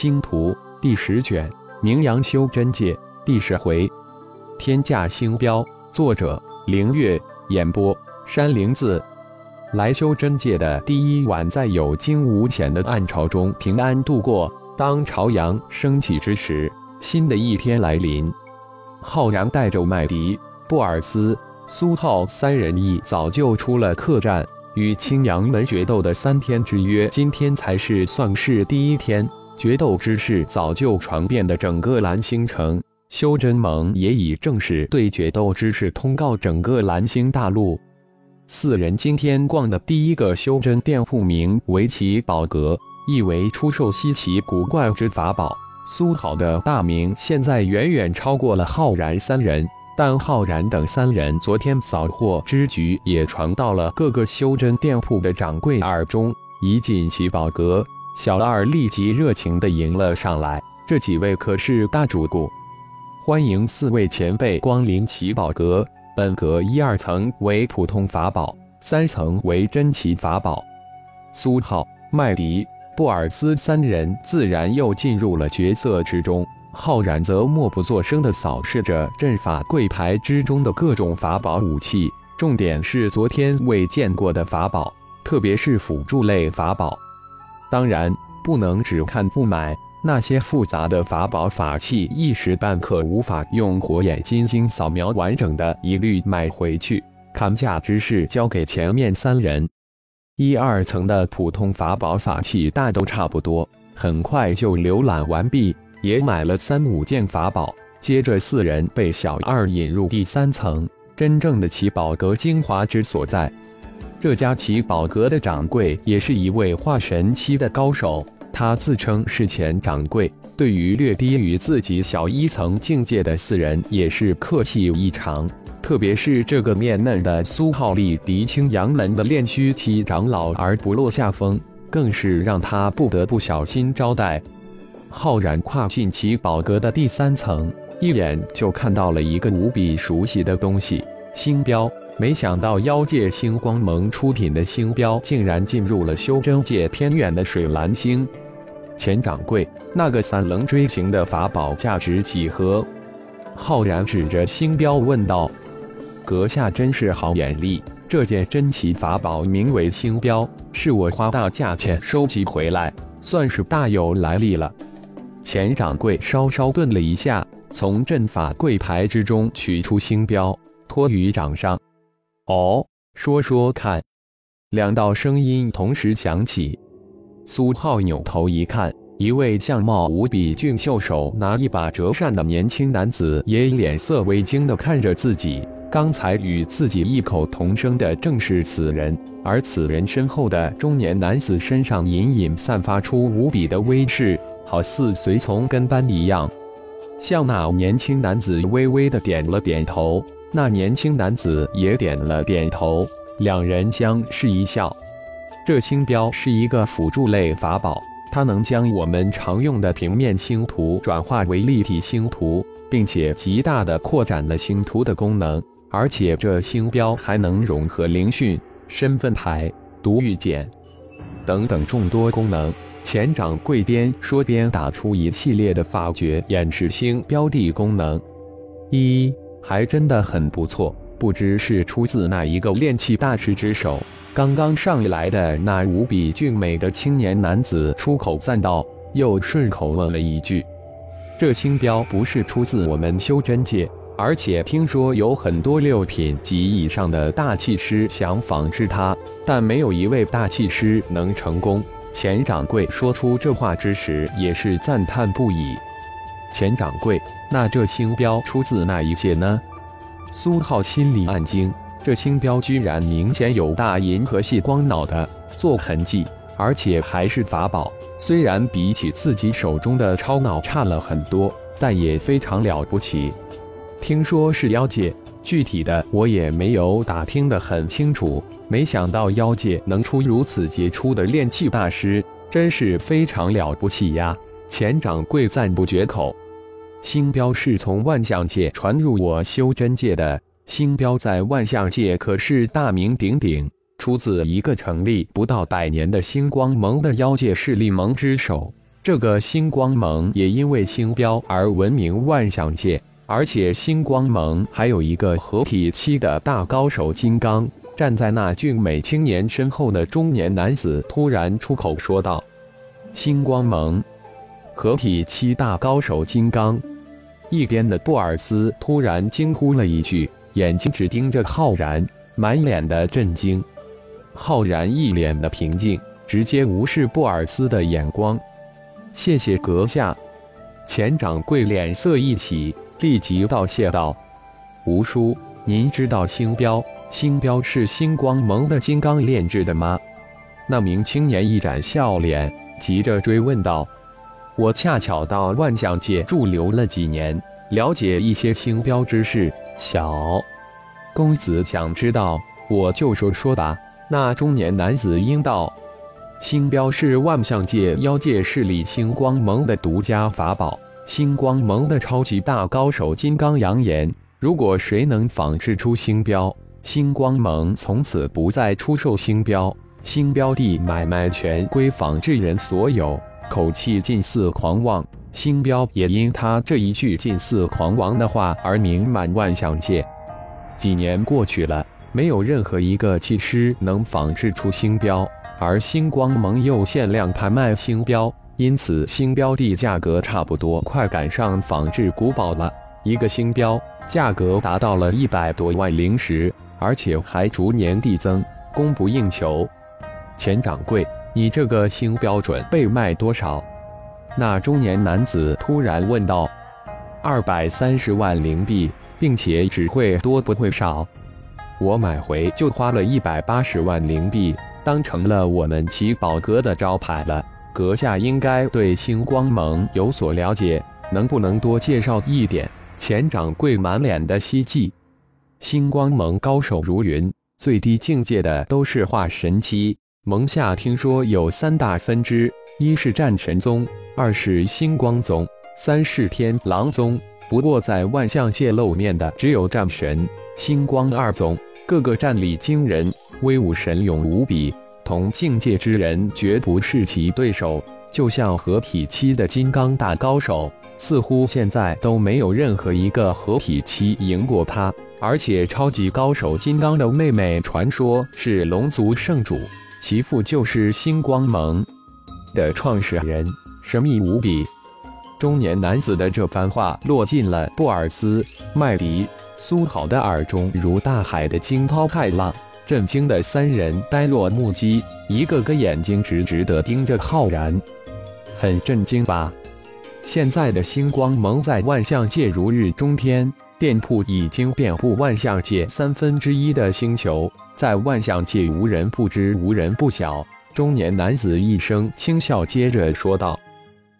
星图第十卷，名扬修真界第十回，天价星标。作者：凌月。演播：山灵子。来修真界的第一晚，在有惊无险的暗潮中平安度过。当朝阳升起之时，新的一天来临。浩然带着麦迪、布尔斯、苏浩三人一早就出了客栈，与青阳门决斗的三天之约，今天才是算是第一天。决斗之事早就传遍了整个蓝星城，修真盟也已正式对决斗之事通告整个蓝星大陆。四人今天逛的第一个修真店铺名为奇宝阁，意为出售稀奇古怪之法宝。苏好的大名现在远远超过了浩然三人，但浩然等三人昨天扫货之举也传到了各个修真店铺的掌柜耳中。一进奇宝阁。小二立即热情地迎了上来，这几位可是大主顾，欢迎四位前辈光临奇宝阁。本阁一二层为普通法宝，三层为珍奇法宝。苏浩、麦迪、布尔斯三人自然又进入了角色之中。浩然则默不作声地扫视着阵法柜台之中的各种法宝武器，重点是昨天未见过的法宝，特别是辅助类法宝。当然不能只看不买，那些复杂的法宝法器一时半刻无法用火眼金睛扫描完整的，一律买回去。砍价之事交给前面三人。一二层的普通法宝法器大都差不多，很快就浏览完毕，也买了三五件法宝。接着四人被小二引入第三层，真正的奇宝阁精华之所在。这家奇宝阁的掌柜也是一位化神期的高手，他自称是前掌柜，对于略低于自己小一层境界的四人也是客气异常。特别是这个面嫩的苏浩力敌青阳门的炼虚期长老而不落下风，更是让他不得不小心招待。浩然跨进奇宝阁的第三层，一眼就看到了一个无比熟悉的东西——星标。没想到妖界星光盟出品的星标竟然进入了修真界偏远的水蓝星。钱掌柜，那个散棱锥形的法宝价值几何？浩然指着星标问道。阁下真是好眼力，这件珍奇法宝名为星标，是我花大价钱收集回来，算是大有来历了。钱掌柜稍稍顿了一下，从阵法柜台之中取出星标，托于掌上。哦，说说看。两道声音同时响起。苏浩扭头一看，一位相貌无比俊秀、手拿一把折扇的年轻男子，也脸色微惊地看着自己。刚才与自己异口同声的正是此人，而此人身后的中年男子身上隐隐散发出无比的威势，好似随从跟班一样。向那年轻男子微微的点了点头。那年轻男子也点了点头，两人相视一笑。这星标是一个辅助类法宝，它能将我们常用的平面星图转化为立体星图，并且极大的扩展了星图的功能。而且这星标还能融合灵讯、身份牌、毒玉简等等众多功能。前掌柜边说边打出一系列的法诀，演示星标的功能。一。还真的很不错，不知是出自哪一个炼器大师之手。刚刚上来的那无比俊美的青年男子出口赞道，又顺口问了一句：“这青标不是出自我们修真界，而且听说有很多六品及以上的大气师想仿制它，但没有一位大气师能成功。”钱掌柜说出这话之时，也是赞叹不已。钱掌柜，那这星标出自哪一界呢？苏浩心里暗惊，这星标居然明显有大银河系光脑的做痕迹，而且还是法宝。虽然比起自己手中的超脑差了很多，但也非常了不起。听说是妖界，具体的我也没有打听得很清楚。没想到妖界能出如此杰出的炼器大师，真是非常了不起呀！钱掌柜赞不绝口。星标是从万象界传入我修真界的，星标在万象界可是大名鼎鼎，出自一个成立不到百年的星光盟的妖界势力盟之手。这个星光盟也因为星标而闻名万象界，而且星光盟还有一个合体期的大高手金刚。站在那俊美青年身后的中年男子突然出口说道：“星光盟合体期大高手金刚。”一边的布尔斯突然惊呼了一句，眼睛只盯着浩然，满脸的震惊。浩然一脸的平静，直接无视布尔斯的眼光。谢谢阁下，钱掌柜脸色一喜，立即道谢道：“吴叔，您知道星标？”星标是星光盟的金刚炼制的吗？那名青年一展笑脸，急着追问道：“我恰巧到万象界驻留了几年，了解一些星标之事。小公子想知道，我就说说吧。”那中年男子应道：“星标是万象界妖界势力星光盟的独家法宝，星光盟的超级大高手金刚扬言，如果谁能仿制出星标。”星光盟从此不再出售星标，星标地买卖权归仿制人所有。口气近似狂妄，星标也因他这一句近似狂妄的话而名满万象界。几年过去了，没有任何一个技师能仿制出星标，而星光盟又限量拍卖星标，因此星标地价格差不多快赶上仿制古堡了。一个星标价格达到了一百多万灵石。而且还逐年递增，供不应求。钱掌柜，你这个星标准被卖多少？那中年男子突然问道。二百三十万灵币，并且只会多不会少。我买回就花了一百八十万灵币，当成了我们奇宝阁的招牌了。阁下应该对星光盟有所了解，能不能多介绍一点？钱掌柜满脸的希冀。星光盟高手如云，最低境界的都是化神期。盟下听说有三大分支：一是战神宗，二是星光宗，三是天狼宗。不过在万象界露面的只有战神、星光二宗，个个战力惊人，威武神勇无比，同境界之人绝不是其对手。就像合体期的金刚大高手，似乎现在都没有任何一个合体期赢过他。而且，超级高手金刚的妹妹传说是龙族圣主，其父就是星光盟的创始人，神秘无比。中年男子的这番话落进了布尔斯、麦迪、苏好的耳中，如大海的惊涛骇浪，震惊的三人呆若木鸡，一个个眼睛直直地盯着浩然。很震惊吧？现在的星光盟在万象界如日中天。店铺已经遍布万象界三分之一的星球，在万象界无人不知，无人不晓。中年男子一声轻笑，接着说道：“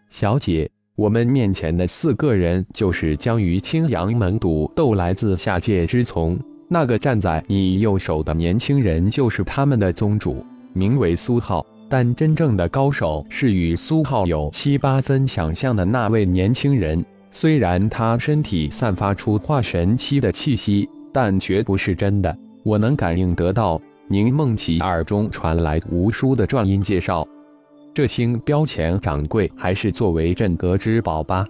小姐，我们面前的四个人就是将于青阳门赌斗来自下界之从。那个站在你右手的年轻人就是他们的宗主，名为苏浩。但真正的高手是与苏浩有七八分相像的那位年轻人。”虽然他身体散发出化神期的气息，但绝不是真的。我能感应得到。宁梦琪耳中传来无数的转音介绍，这星标前掌柜还是作为镇阁之宝吧。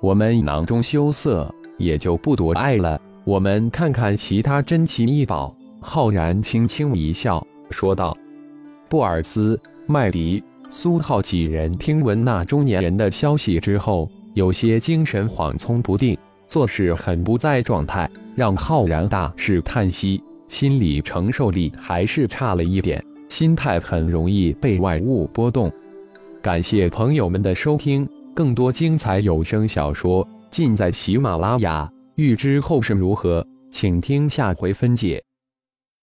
我们囊中羞涩，也就不多爱了。我们看看其他珍奇异宝。浩然轻轻一笑，说道：“布尔斯、麦迪、苏浩几人听闻那中年人的消息之后。”有些精神恍聪不定，做事很不在状态，让浩然大是叹息，心理承受力还是差了一点，心态很容易被外物波动。感谢朋友们的收听，更多精彩有声小说尽在喜马拉雅。欲知后事如何，请听下回分解。